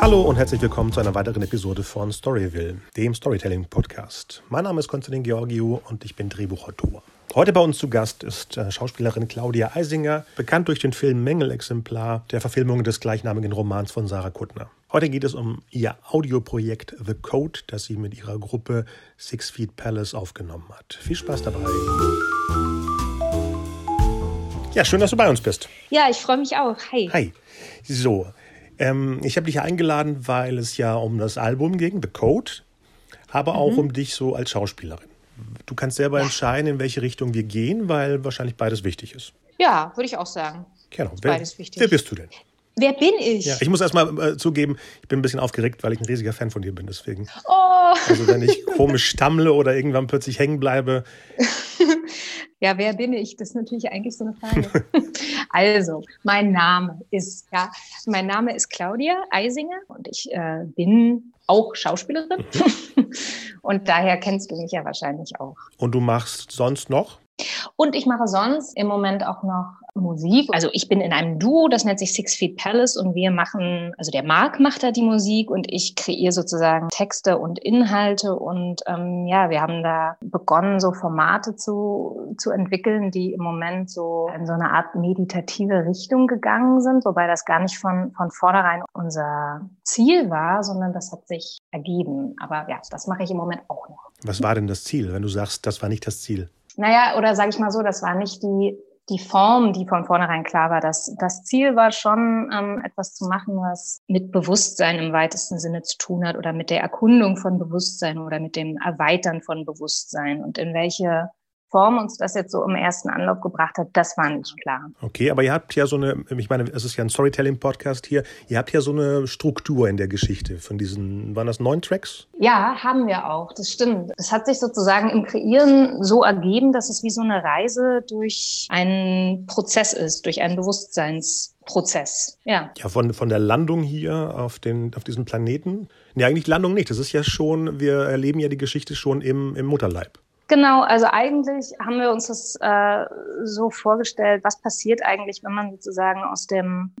Hallo und herzlich willkommen zu einer weiteren Episode von Storyville, dem Storytelling-Podcast. Mein Name ist Konstantin Georgiou und ich bin Drehbuchautor. Heute bei uns zu Gast ist äh, Schauspielerin Claudia Eisinger, bekannt durch den Film Mängelexemplar, der Verfilmung des gleichnamigen Romans von Sarah Kuttner. Heute geht es um ihr Audioprojekt The Code, das sie mit ihrer Gruppe Six Feet Palace aufgenommen hat. Viel Spaß dabei. Ja, schön, dass du bei uns bist. Ja, ich freue mich auch. Hi. Hi. So, ähm, ich habe dich eingeladen, weil es ja um das Album ging, The Code, aber auch mhm. um dich so als Schauspielerin. Du kannst selber ja. entscheiden, in welche Richtung wir gehen, weil wahrscheinlich beides wichtig ist. Ja, würde ich auch sagen. Genau. Wer, beides wichtig. Wer bist du denn? Wer bin ich? Ja, ich muss erstmal äh, zugeben, ich bin ein bisschen aufgeregt, weil ich ein riesiger Fan von dir bin. Deswegen. Oh. Also, wenn ich komisch stammle oder irgendwann plötzlich hängen bleibe. ja, wer bin ich? Das ist natürlich eigentlich so eine Frage. also, mein Name ist, ja, mein Name ist Claudia Eisinger und ich äh, bin auch Schauspielerin. Mhm. und daher kennst du mich ja wahrscheinlich auch. Und du machst sonst noch? Und ich mache sonst im Moment auch noch Musik. Also ich bin in einem Duo, das nennt sich Six Feet Palace und wir machen, also der Marc macht da die Musik und ich kreiere sozusagen Texte und Inhalte und ähm, ja, wir haben da begonnen, so Formate zu, zu entwickeln, die im Moment so in so eine Art meditative Richtung gegangen sind, wobei das gar nicht von, von vornherein unser Ziel war, sondern das hat sich ergeben. Aber ja, das mache ich im Moment auch noch. Was war denn das Ziel, wenn du sagst, das war nicht das Ziel? Naja, oder sage ich mal so, das war nicht die die Form, die von vornherein klar war, dass das Ziel war schon, ähm, etwas zu machen, was mit Bewusstsein im weitesten Sinne zu tun hat oder mit der Erkundung von Bewusstsein oder mit dem Erweitern von Bewusstsein. Und in welche Form uns das jetzt so im ersten Anlauf gebracht hat, das war nicht klar. Okay, aber ihr habt ja so eine, ich meine, es ist ja ein Storytelling-Podcast hier, ihr habt ja so eine Struktur in der Geschichte von diesen, waren das neun Tracks? Ja, haben wir auch, das stimmt. Es hat sich sozusagen im Kreieren so ergeben, dass es wie so eine Reise durch einen Prozess ist, durch einen Bewusstseinsprozess. Ja. Ja, von, von der Landung hier auf, den, auf diesem Planeten. Nee, eigentlich Landung nicht. Das ist ja schon, wir erleben ja die Geschichte schon im, im Mutterleib. Genau, also eigentlich haben wir uns das äh, so vorgestellt, was passiert eigentlich, wenn man sozusagen aus dem,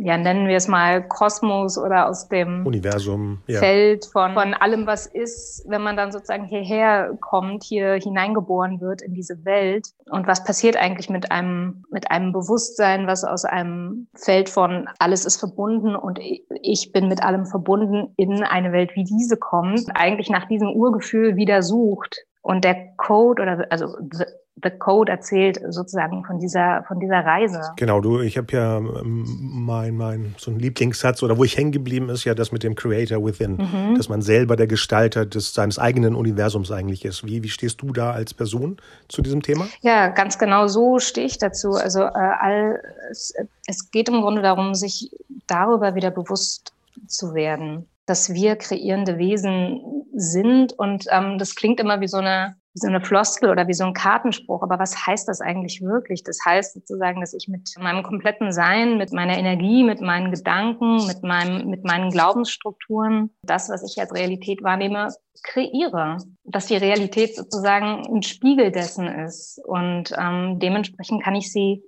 ja nennen wir es mal Kosmos oder aus dem Universum, ja. Feld von, von allem, was ist, wenn man dann sozusagen hierher kommt, hier hineingeboren wird in diese Welt. Und was passiert eigentlich mit einem, mit einem Bewusstsein, was aus einem Feld von alles ist verbunden und ich bin mit allem verbunden in eine Welt wie diese kommt, eigentlich nach diesem Urgefühl wieder sucht und der Code oder also the, the, Code erzählt sozusagen von dieser von dieser Reise. Genau, du, ich habe ja ähm, mein mein so ein Lieblingssatz oder wo ich hängen geblieben ist ja das mit dem Creator Within, mhm. dass man selber der Gestalter des seines eigenen Universums eigentlich ist. Wie wie stehst du da als Person zu diesem Thema? Ja, ganz genau so stehe ich dazu. Also äh, all, es, es geht im Grunde darum, sich darüber wieder bewusst zu werden dass wir kreierende Wesen sind. Und ähm, das klingt immer wie so eine wie so eine Floskel oder wie so ein Kartenspruch. Aber was heißt das eigentlich wirklich? Das heißt sozusagen, dass ich mit meinem kompletten Sein, mit meiner Energie, mit meinen Gedanken, mit meinem, mit meinen Glaubensstrukturen, das, was ich als Realität wahrnehme, kreiere. Dass die Realität sozusagen ein Spiegel dessen ist. Und ähm, dementsprechend kann ich sie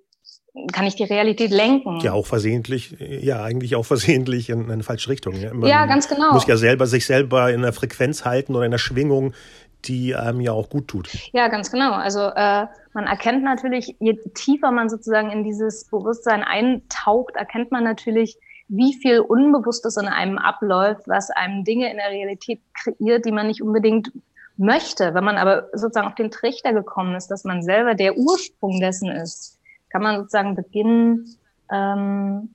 kann ich die Realität lenken. Ja, auch versehentlich, ja, eigentlich auch versehentlich in eine falsche Richtung. Man ja, ganz genau. Muss ja selber sich selber in einer Frequenz halten oder in einer Schwingung, die einem ja auch gut tut. Ja, ganz genau. Also äh, man erkennt natürlich, je tiefer man sozusagen in dieses Bewusstsein eintaucht, erkennt man natürlich, wie viel Unbewusstes in einem abläuft, was einem Dinge in der Realität kreiert, die man nicht unbedingt möchte. Wenn man aber sozusagen auf den Trichter gekommen ist, dass man selber der Ursprung dessen ist, kann man sozusagen beginnen, ähm,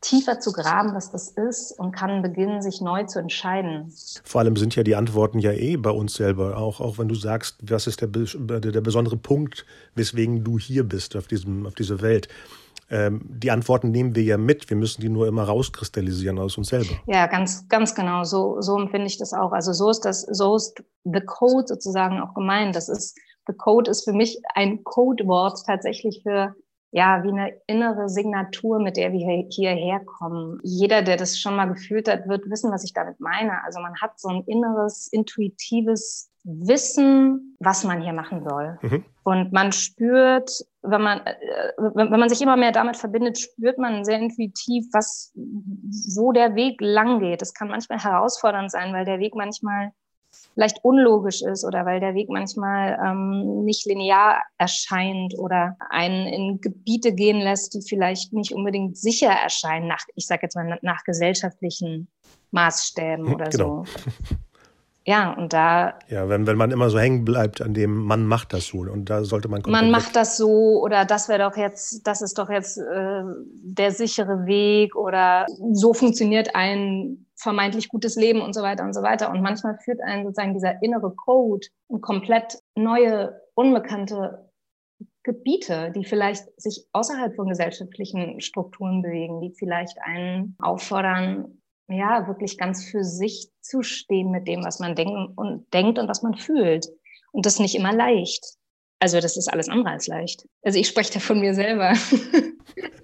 tiefer zu graben, was das ist und kann beginnen, sich neu zu entscheiden. Vor allem sind ja die Antworten ja eh bei uns selber, auch, auch wenn du sagst, was ist der, der besondere Punkt, weswegen du hier bist auf, diesem, auf dieser Welt. Ähm, die Antworten nehmen wir ja mit, wir müssen die nur immer rauskristallisieren aus uns selber. Ja, ganz, ganz genau, so, so empfinde ich das auch. Also so ist das, so ist The Code sozusagen auch gemeint. Das ist The Code ist für mich ein Codewort tatsächlich für ja, wie eine innere Signatur, mit der wir hierher kommen. Jeder, der das schon mal gefühlt hat, wird wissen, was ich damit meine. Also man hat so ein inneres, intuitives Wissen, was man hier machen soll. Mhm. Und man spürt, wenn man, äh, wenn man sich immer mehr damit verbindet, spürt man sehr intuitiv, was, wo der Weg lang geht. Es kann manchmal herausfordernd sein, weil der Weg manchmal vielleicht unlogisch ist oder weil der Weg manchmal ähm, nicht linear erscheint oder einen in Gebiete gehen lässt, die vielleicht nicht unbedingt sicher erscheinen, nach, ich sage jetzt mal, nach gesellschaftlichen Maßstäben hm, oder genau. so. Ja, und da. Ja, wenn, wenn man immer so hängen bleibt an dem, man macht das so und da sollte man. Man macht das so oder das wäre doch jetzt, das ist doch jetzt äh, der sichere Weg oder so funktioniert ein vermeintlich gutes Leben und so weiter und so weiter. Und manchmal führt einen sozusagen dieser innere Code in komplett neue, unbekannte Gebiete, die vielleicht sich außerhalb von gesellschaftlichen Strukturen bewegen, die vielleicht einen auffordern, ja, wirklich ganz für sich zu stehen mit dem, was man denkt und denkt und was man fühlt. Und das nicht immer leicht. Also das ist alles andere als leicht. Also ich spreche da von mir selber.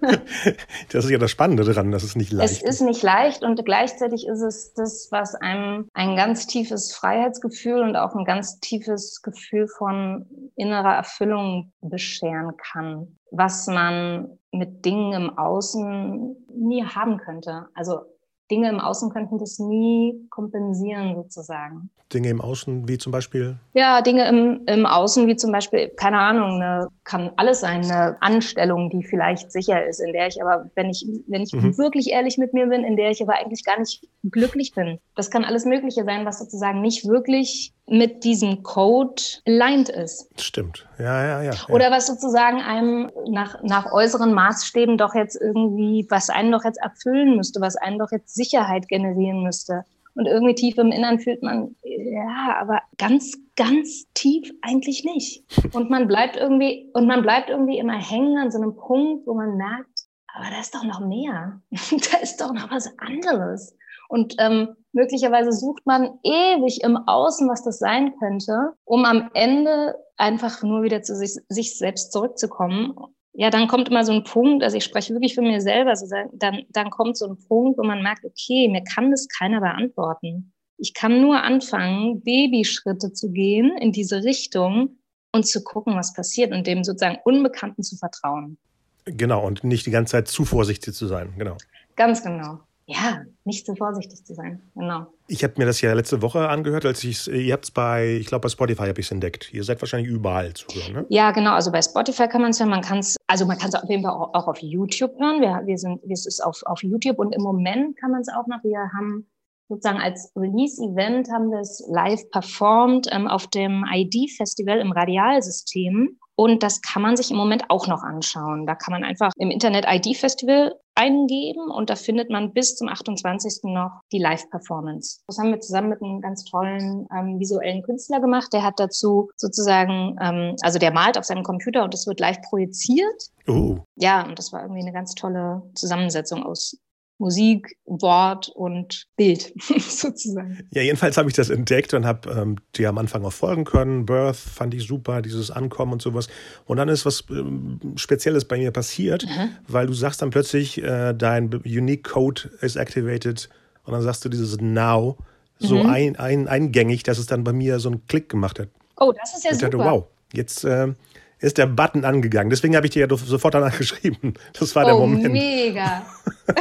das ist ja das Spannende daran, dass es nicht leicht ist. Es ist nicht leicht und gleichzeitig ist es das, was einem ein ganz tiefes Freiheitsgefühl und auch ein ganz tiefes Gefühl von innerer Erfüllung bescheren kann, was man mit Dingen im Außen nie haben könnte. Also Dinge im Außen könnten das nie kompensieren sozusagen. Dinge im Außen, wie zum Beispiel? Ja, Dinge im, im Außen, wie zum Beispiel, keine Ahnung, eine, kann alles sein, eine Anstellung, die vielleicht sicher ist, in der ich aber, wenn ich, wenn ich mhm. wirklich ehrlich mit mir bin, in der ich aber eigentlich gar nicht glücklich bin. Das kann alles Mögliche sein, was sozusagen nicht wirklich mit diesem Code aligned ist. Stimmt. Ja, ja, ja, ja. Oder was sozusagen einem nach, nach äußeren Maßstäben doch jetzt irgendwie, was einen doch jetzt erfüllen müsste, was einen doch jetzt Sicherheit generieren müsste. Und irgendwie tief im Innern fühlt man, ja, aber ganz, ganz tief eigentlich nicht. Und man bleibt irgendwie, und man bleibt irgendwie immer hängen an so einem Punkt, wo man merkt, aber da ist doch noch mehr. da ist doch noch was anderes. Und ähm, möglicherweise sucht man ewig im Außen, was das sein könnte, um am Ende einfach nur wieder zu sich, sich selbst zurückzukommen. Ja, dann kommt immer so ein Punkt, also ich spreche wirklich für mir selber, also dann, dann kommt so ein Punkt, wo man merkt, okay, mir kann das keiner beantworten. Ich kann nur anfangen, Babyschritte zu gehen in diese Richtung und zu gucken, was passiert und dem sozusagen Unbekannten zu vertrauen. Genau, und nicht die ganze Zeit zu vorsichtig zu sein, genau. Ganz genau ja, nicht so vorsichtig zu sein. Genau. Ich habe mir das ja letzte Woche angehört, als ich ihr habt es bei, ich glaube bei Spotify habe ich es entdeckt. Ihr seid wahrscheinlich überall zu hören, ne? Ja, genau. Also bei Spotify kann man es hören. Man kann es, also man kann es auf jeden Fall auch, auch, auf YouTube hören. Wir, wir sind, es ist auf, auf YouTube und im Moment kann man es auch noch. Wir haben sozusagen als Release-Event haben wir es live performt ähm, auf dem ID-Festival im Radialsystem. Und das kann man sich im Moment auch noch anschauen. Da kann man einfach im Internet ID-Festival eingeben und da findet man bis zum 28. noch die Live-Performance. Das haben wir zusammen mit einem ganz tollen ähm, visuellen Künstler gemacht. Der hat dazu sozusagen, ähm, also der malt auf seinem Computer und es wird live projiziert. Oh. Ja, und das war irgendwie eine ganz tolle Zusammensetzung aus Musik, Wort und Bild sozusagen. Ja, jedenfalls habe ich das entdeckt und habe ähm, dir am Anfang auch folgen können. Birth fand ich super, dieses Ankommen und sowas. Und dann ist was ähm, Spezielles bei mir passiert, mhm. weil du sagst dann plötzlich, äh, dein Unique Code is activated und dann sagst du dieses Now so mhm. ein, ein, eingängig, dass es dann bei mir so einen Klick gemacht hat. Oh, das ist ja ich super. Dachte, wow, jetzt äh, ist der Button angegangen. Deswegen habe ich dir ja sofort danach geschrieben. Das war oh, der Moment. Mega.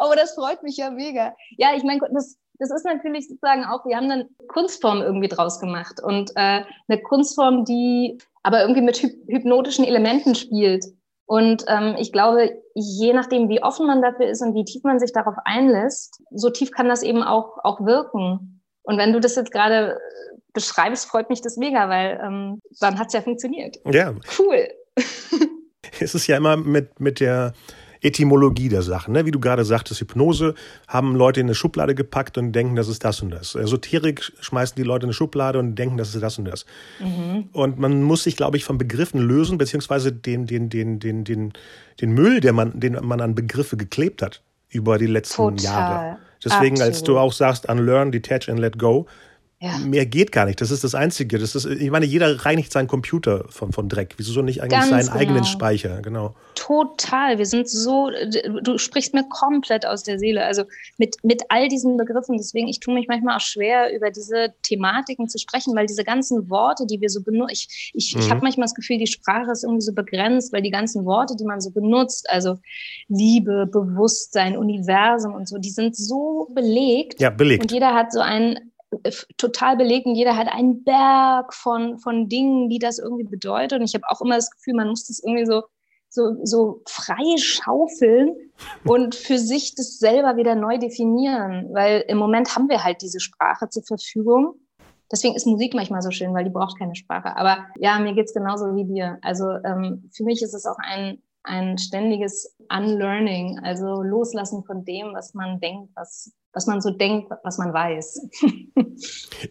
oh, das freut mich ja mega. Ja, ich meine, das, das ist natürlich sozusagen auch, wir haben eine Kunstform irgendwie draus gemacht und äh, eine Kunstform, die aber irgendwie mit hypnotischen Elementen spielt. Und ähm, ich glaube, je nachdem, wie offen man dafür ist und wie tief man sich darauf einlässt, so tief kann das eben auch, auch wirken. Und wenn du das jetzt gerade beschreibst, freut mich das mega, weil ähm, dann hat es ja funktioniert. Ja. Cool. es ist ja immer mit, mit der Etymologie der Sachen. Ne? Wie du gerade sagtest, Hypnose haben Leute in eine Schublade gepackt und denken, das ist das und das. Esoterik schmeißen die Leute in eine Schublade und denken, das ist das und das. Mhm. Und man muss sich, glaube ich, von Begriffen lösen, beziehungsweise den, den, den, den, den, den Müll, der man, den man an Begriffe geklebt hat über die letzten Total. Jahre. Deswegen, Absolut. als du auch sagst, unlearn, detach and let go, ja. Mehr geht gar nicht. Das ist das Einzige. Das ist, ich meine, jeder reinigt seinen Computer von, von Dreck. Wieso so nicht eigentlich Ganz seinen genau. eigenen Speicher? Genau. Total. Wir sind so, du sprichst mir komplett aus der Seele. Also mit, mit all diesen Begriffen. Deswegen, ich tue mich manchmal auch schwer, über diese Thematiken zu sprechen, weil diese ganzen Worte, die wir so benutzen, ich, ich, mhm. ich habe manchmal das Gefühl, die Sprache ist irgendwie so begrenzt, weil die ganzen Worte, die man so benutzt, also Liebe, Bewusstsein, Universum und so, die sind so belegt. Ja, belegt. Und jeder hat so einen total belegt und jeder hat einen Berg von, von Dingen, die das irgendwie bedeutet. Und ich habe auch immer das Gefühl, man muss das irgendwie so, so, so frei schaufeln und für sich das selber wieder neu definieren. Weil im Moment haben wir halt diese Sprache zur Verfügung. Deswegen ist Musik manchmal so schön, weil die braucht keine Sprache. Aber ja, mir geht's genauso wie dir. Also ähm, für mich ist es auch ein, ein ständiges Unlearning, also Loslassen von dem, was man denkt, was, was man so denkt, was man weiß.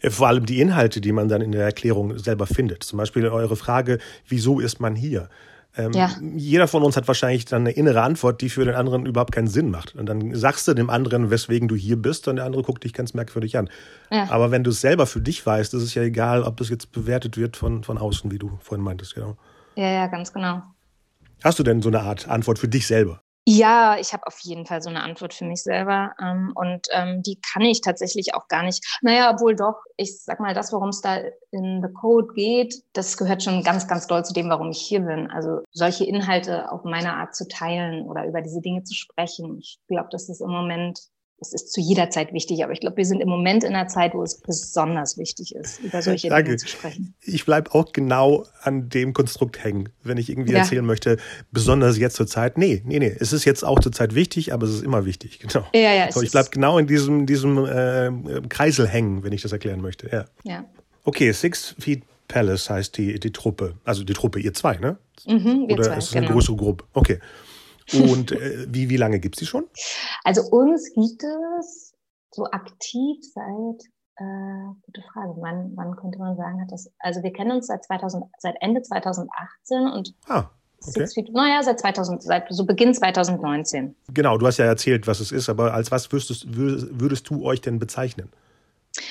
Vor allem die Inhalte, die man dann in der Erklärung selber findet. Zum Beispiel eure Frage, wieso ist man hier? Ähm, ja. Jeder von uns hat wahrscheinlich dann eine innere Antwort, die für den anderen überhaupt keinen Sinn macht. Und dann sagst du dem anderen, weswegen du hier bist, und der andere guckt dich ganz merkwürdig an. Ja. Aber wenn du es selber für dich weißt, ist es ja egal, ob das jetzt bewertet wird von, von außen, wie du vorhin meintest, genau. Ja, ja, ganz genau. Hast du denn so eine Art Antwort für dich selber? Ja, ich habe auf jeden Fall so eine Antwort für mich selber. Ähm, und ähm, die kann ich tatsächlich auch gar nicht. Naja, obwohl doch, ich sag mal, das, worum es da in The Code geht, das gehört schon ganz, ganz doll zu dem, warum ich hier bin. Also solche Inhalte auf meine Art zu teilen oder über diese Dinge zu sprechen. Ich glaube, das ist im Moment es ist zu jeder Zeit wichtig, aber ich glaube, wir sind im Moment in einer Zeit, wo es besonders wichtig ist, über solche Danke. Dinge zu sprechen. Ich bleibe auch genau an dem Konstrukt hängen, wenn ich irgendwie ja. erzählen möchte, besonders jetzt zur Zeit. Nee, nee, nee, es ist jetzt auch zur Zeit wichtig, aber es ist immer wichtig, genau. Ja, ja, so, ich bleibe genau in diesem, diesem äh, Kreisel hängen, wenn ich das erklären möchte. Ja. ja. Okay, Six Feet Palace heißt die, die Truppe, also die Truppe, ihr zwei, ne? Mhm, wir Oder zwei, ist es genau. eine größere Gruppe? Okay. Und äh, wie, wie lange gibt es die schon? Also uns gibt es so aktiv seit, äh, gute Frage, wann, wann könnte man sagen, hat das, also wir kennen uns seit 2000, seit Ende 2018 und ah. Okay. Feet, naja, seit 2000, seit so Beginn 2019. Genau, du hast ja erzählt, was es ist, aber als was würdest, würdest du euch denn bezeichnen?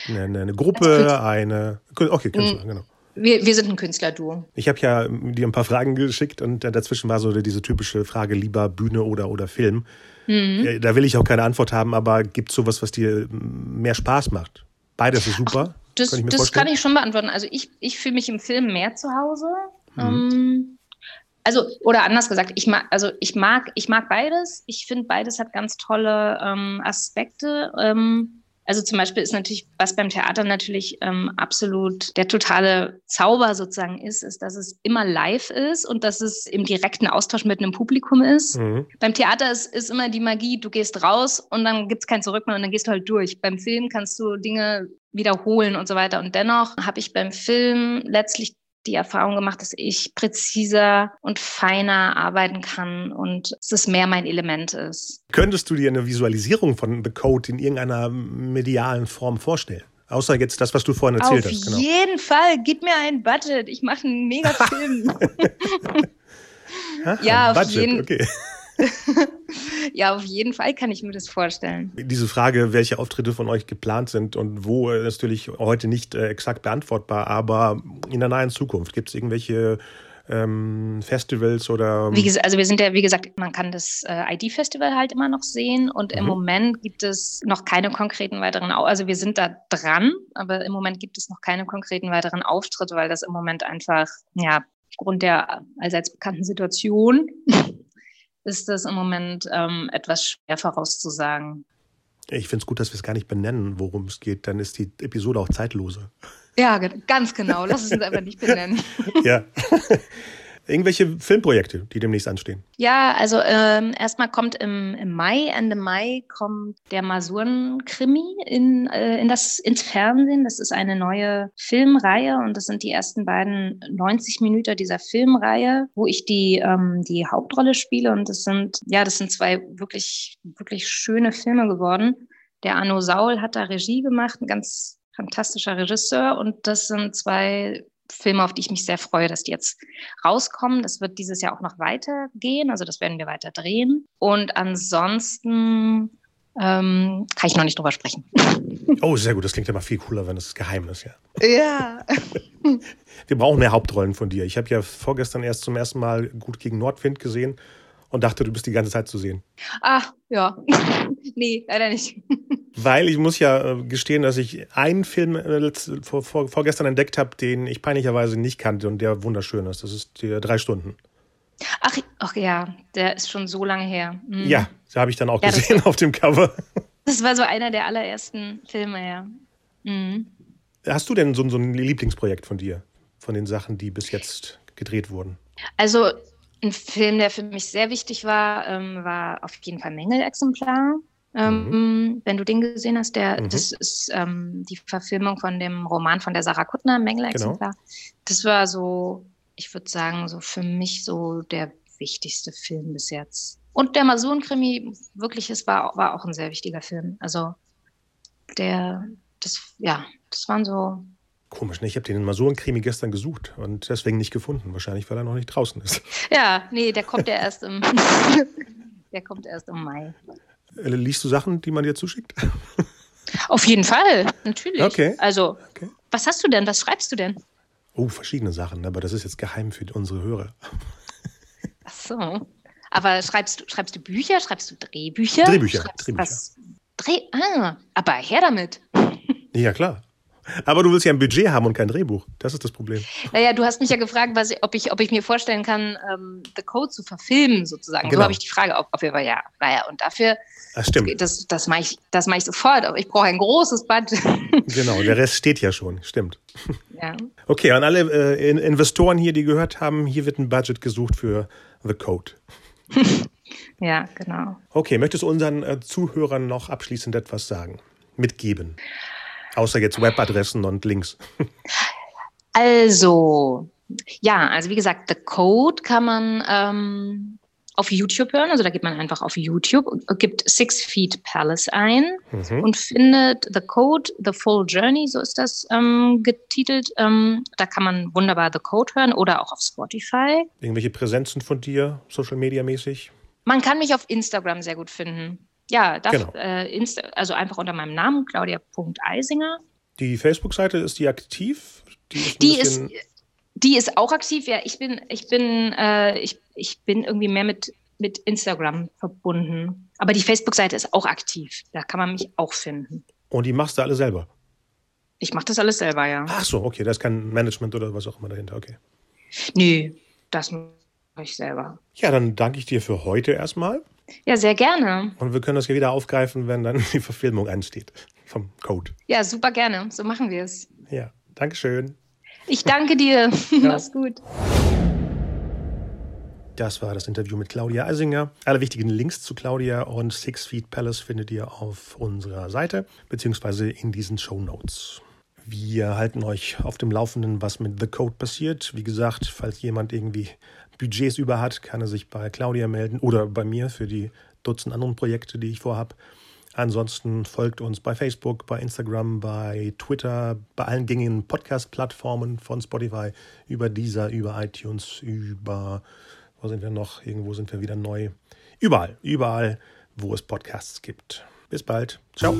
Eine, eine Gruppe, eine. Okay, Künstler, mm. genau. Wir, wir sind ein Künstlerduo. Ich habe ja dir ein paar Fragen geschickt und dazwischen war so diese typische Frage, lieber Bühne oder, oder Film. Mhm. Äh, da will ich auch keine Antwort haben, aber gibt es sowas, was dir mehr Spaß macht? Beides ist super. Ach, das kann ich, das kann ich schon beantworten. Also ich, ich fühle mich im Film mehr zu Hause. Mhm. Ähm, also, oder anders gesagt, ich mag, also ich mag, ich mag beides. Ich finde, beides hat ganz tolle ähm, Aspekte. Ähm, also zum Beispiel ist natürlich, was beim Theater natürlich ähm, absolut der totale Zauber sozusagen ist, ist, dass es immer live ist und dass es im direkten Austausch mit einem Publikum ist. Mhm. Beim Theater ist, ist immer die Magie, du gehst raus und dann gibt es kein Zurück mehr und dann gehst du halt durch. Beim Film kannst du Dinge wiederholen und so weiter. Und dennoch habe ich beim Film letztlich die Erfahrung gemacht, dass ich präziser und feiner arbeiten kann und dass es mehr mein Element ist. Könntest du dir eine Visualisierung von The Code in irgendeiner medialen Form vorstellen? Außer jetzt das, was du vorhin erzählt auf hast. Auf genau. jeden Fall, gib mir ein Budget. Ich mache einen mega Film. ja, auf Budget, jeden Fall. Okay. ja, auf jeden Fall kann ich mir das vorstellen. Diese Frage, welche Auftritte von euch geplant sind und wo, ist natürlich heute nicht äh, exakt beantwortbar, aber in der nahen Zukunft gibt es irgendwelche ähm, Festivals oder. Wie gesagt, also wir sind ja, wie gesagt, man kann das äh, ID-Festival halt immer noch sehen und mhm. im Moment gibt es noch keine konkreten weiteren, also wir sind da dran, aber im Moment gibt es noch keine konkreten weiteren Auftritte, weil das im Moment einfach, ja, aufgrund der allseits bekannten Situation ist das im Moment ähm, etwas schwer vorauszusagen. Ich finde es gut, dass wir es gar nicht benennen, worum es geht. Dann ist die Episode auch zeitlose. Ja, ganz genau. Lass es uns einfach nicht benennen. ja. Irgendwelche Filmprojekte, die demnächst anstehen? Ja, also ähm, erstmal kommt im, im Mai, Ende Mai, kommt der Masuren-Krimi in, äh, in das, ins Fernsehen. Das ist eine neue Filmreihe und das sind die ersten beiden 90 Minuten dieser Filmreihe, wo ich die, ähm, die Hauptrolle spiele. Und das sind, ja, das sind zwei wirklich, wirklich schöne Filme geworden. Der Arno Saul hat da Regie gemacht, ein ganz fantastischer Regisseur. Und das sind zwei Filme, auf die ich mich sehr freue, dass die jetzt rauskommen. Das wird dieses Jahr auch noch weitergehen, also das werden wir weiter drehen. Und ansonsten Ähm, kann ich noch nicht drüber sprechen. Oh, sehr gut. Das klingt ja mal viel cooler, wenn es geheim ist, ja. Ja. Wir brauchen mehr Hauptrollen von dir. Ich habe ja vorgestern erst zum ersten Mal gut gegen Nordwind gesehen und dachte, du bist die ganze Zeit zu sehen. Ah, ja. nee, leider nicht. Weil ich muss ja äh, gestehen, dass ich einen Film äh, vor, vor, vorgestern entdeckt habe, den ich peinlicherweise nicht kannte und der wunderschön ist. Das ist die drei Stunden. Ach, ach ja, der ist schon so lange her. Mhm. Ja, da habe ich dann auch ja, gesehen auf dem Cover. Das war so einer der allerersten Filme, ja. Mhm. Hast du denn so, so ein Lieblingsprojekt von dir, von den Sachen, die bis jetzt gedreht wurden? Also ein Film, der für mich sehr wichtig war, ähm, war auf jeden Fall Mängelexemplar. Ähm, mhm. Wenn du den gesehen hast, der, mhm. das ist ähm, die Verfilmung von dem Roman von der Sarah Kuttner, Mängelexemplar. Genau. Das war so, ich würde sagen, so für mich so der wichtigste Film bis jetzt. Und der Masurenkrimi, wirklich, es war, war auch ein sehr wichtiger Film. Also der, das, ja, das waren so. Komisch, ne? Ich habe den Masurenkrimi gestern gesucht und deswegen nicht gefunden. Wahrscheinlich, weil er noch nicht draußen ist. Ja, nee, der kommt ja erst im, der kommt erst im Mai. Äh, liest du Sachen, die man dir zuschickt? Auf jeden Fall, natürlich. Okay. Also, okay. was hast du denn? Was schreibst du denn? Oh, verschiedene Sachen, aber das ist jetzt geheim für unsere Hörer. Ach so. Aber schreibst du, schreibst du Bücher? Schreibst du Drehbücher? Drehbücher. Drehbücher. Was? Dreh ah, aber her damit. Ja, klar. Aber du willst ja ein Budget haben und kein Drehbuch. Das ist das Problem. Naja, du hast mich ja gefragt, was, ob, ich, ob ich mir vorstellen kann, ähm, The Code zu verfilmen, sozusagen. Genau. So habe ich die Frage auf, auf jeden Fall, ja. Naja, und dafür, Ach, stimmt. das, das mache ich, mach ich sofort. Aber ich brauche ein großes Budget. Genau, der Rest steht ja schon. Stimmt. Ja. Okay, an alle äh, Investoren hier, die gehört haben, hier wird ein Budget gesucht für The Code. ja, genau. Okay, möchtest du unseren äh, Zuhörern noch abschließend etwas sagen, mitgeben? Außer jetzt Webadressen und Links. Also, ja, also wie gesagt, The Code kann man ähm, auf YouTube hören. Also da geht man einfach auf YouTube, gibt Six Feet Palace ein mhm. und findet The Code, The Full Journey, so ist das ähm, getitelt. Ähm, da kann man wunderbar The Code hören oder auch auf Spotify. Irgendwelche Präsenzen von dir, Social Media mäßig? Man kann mich auf Instagram sehr gut finden. Ja, darf, genau. äh, Insta, also einfach unter meinem Namen, claudia.eisinger. Die Facebook-Seite, ist die aktiv? Die ist, die ist, die ist auch aktiv, ja. Ich bin, ich bin, äh, ich, ich bin irgendwie mehr mit, mit Instagram verbunden. Aber die Facebook-Seite ist auch aktiv. Da kann man mich auch finden. Und die machst du alle selber? Ich mache das alles selber, ja. Ach so, okay. Da ist kein Management oder was auch immer dahinter, okay. Nö, das mache ich selber. Ja, dann danke ich dir für heute erstmal. Ja, sehr gerne. Und wir können das hier wieder aufgreifen, wenn dann die Verfilmung ansteht vom Code. Ja, super gerne. So machen wir es. Ja, Dankeschön. Ich danke dir. Ja. Mach's gut. Das war das Interview mit Claudia Eisinger. Alle wichtigen Links zu Claudia und Six Feet Palace findet ihr auf unserer Seite beziehungsweise in diesen Show Notes. Wir halten euch auf dem Laufenden, was mit The Code passiert. Wie gesagt, falls jemand irgendwie Budgets über hat, kann er sich bei Claudia melden oder bei mir für die Dutzend anderen Projekte, die ich vorhabe. Ansonsten folgt uns bei Facebook, bei Instagram, bei Twitter, bei allen gängigen Podcast-Plattformen von Spotify, über dieser, über iTunes, über, wo sind wir noch? Irgendwo sind wir wieder neu. Überall, überall, wo es Podcasts gibt. Bis bald. Ciao.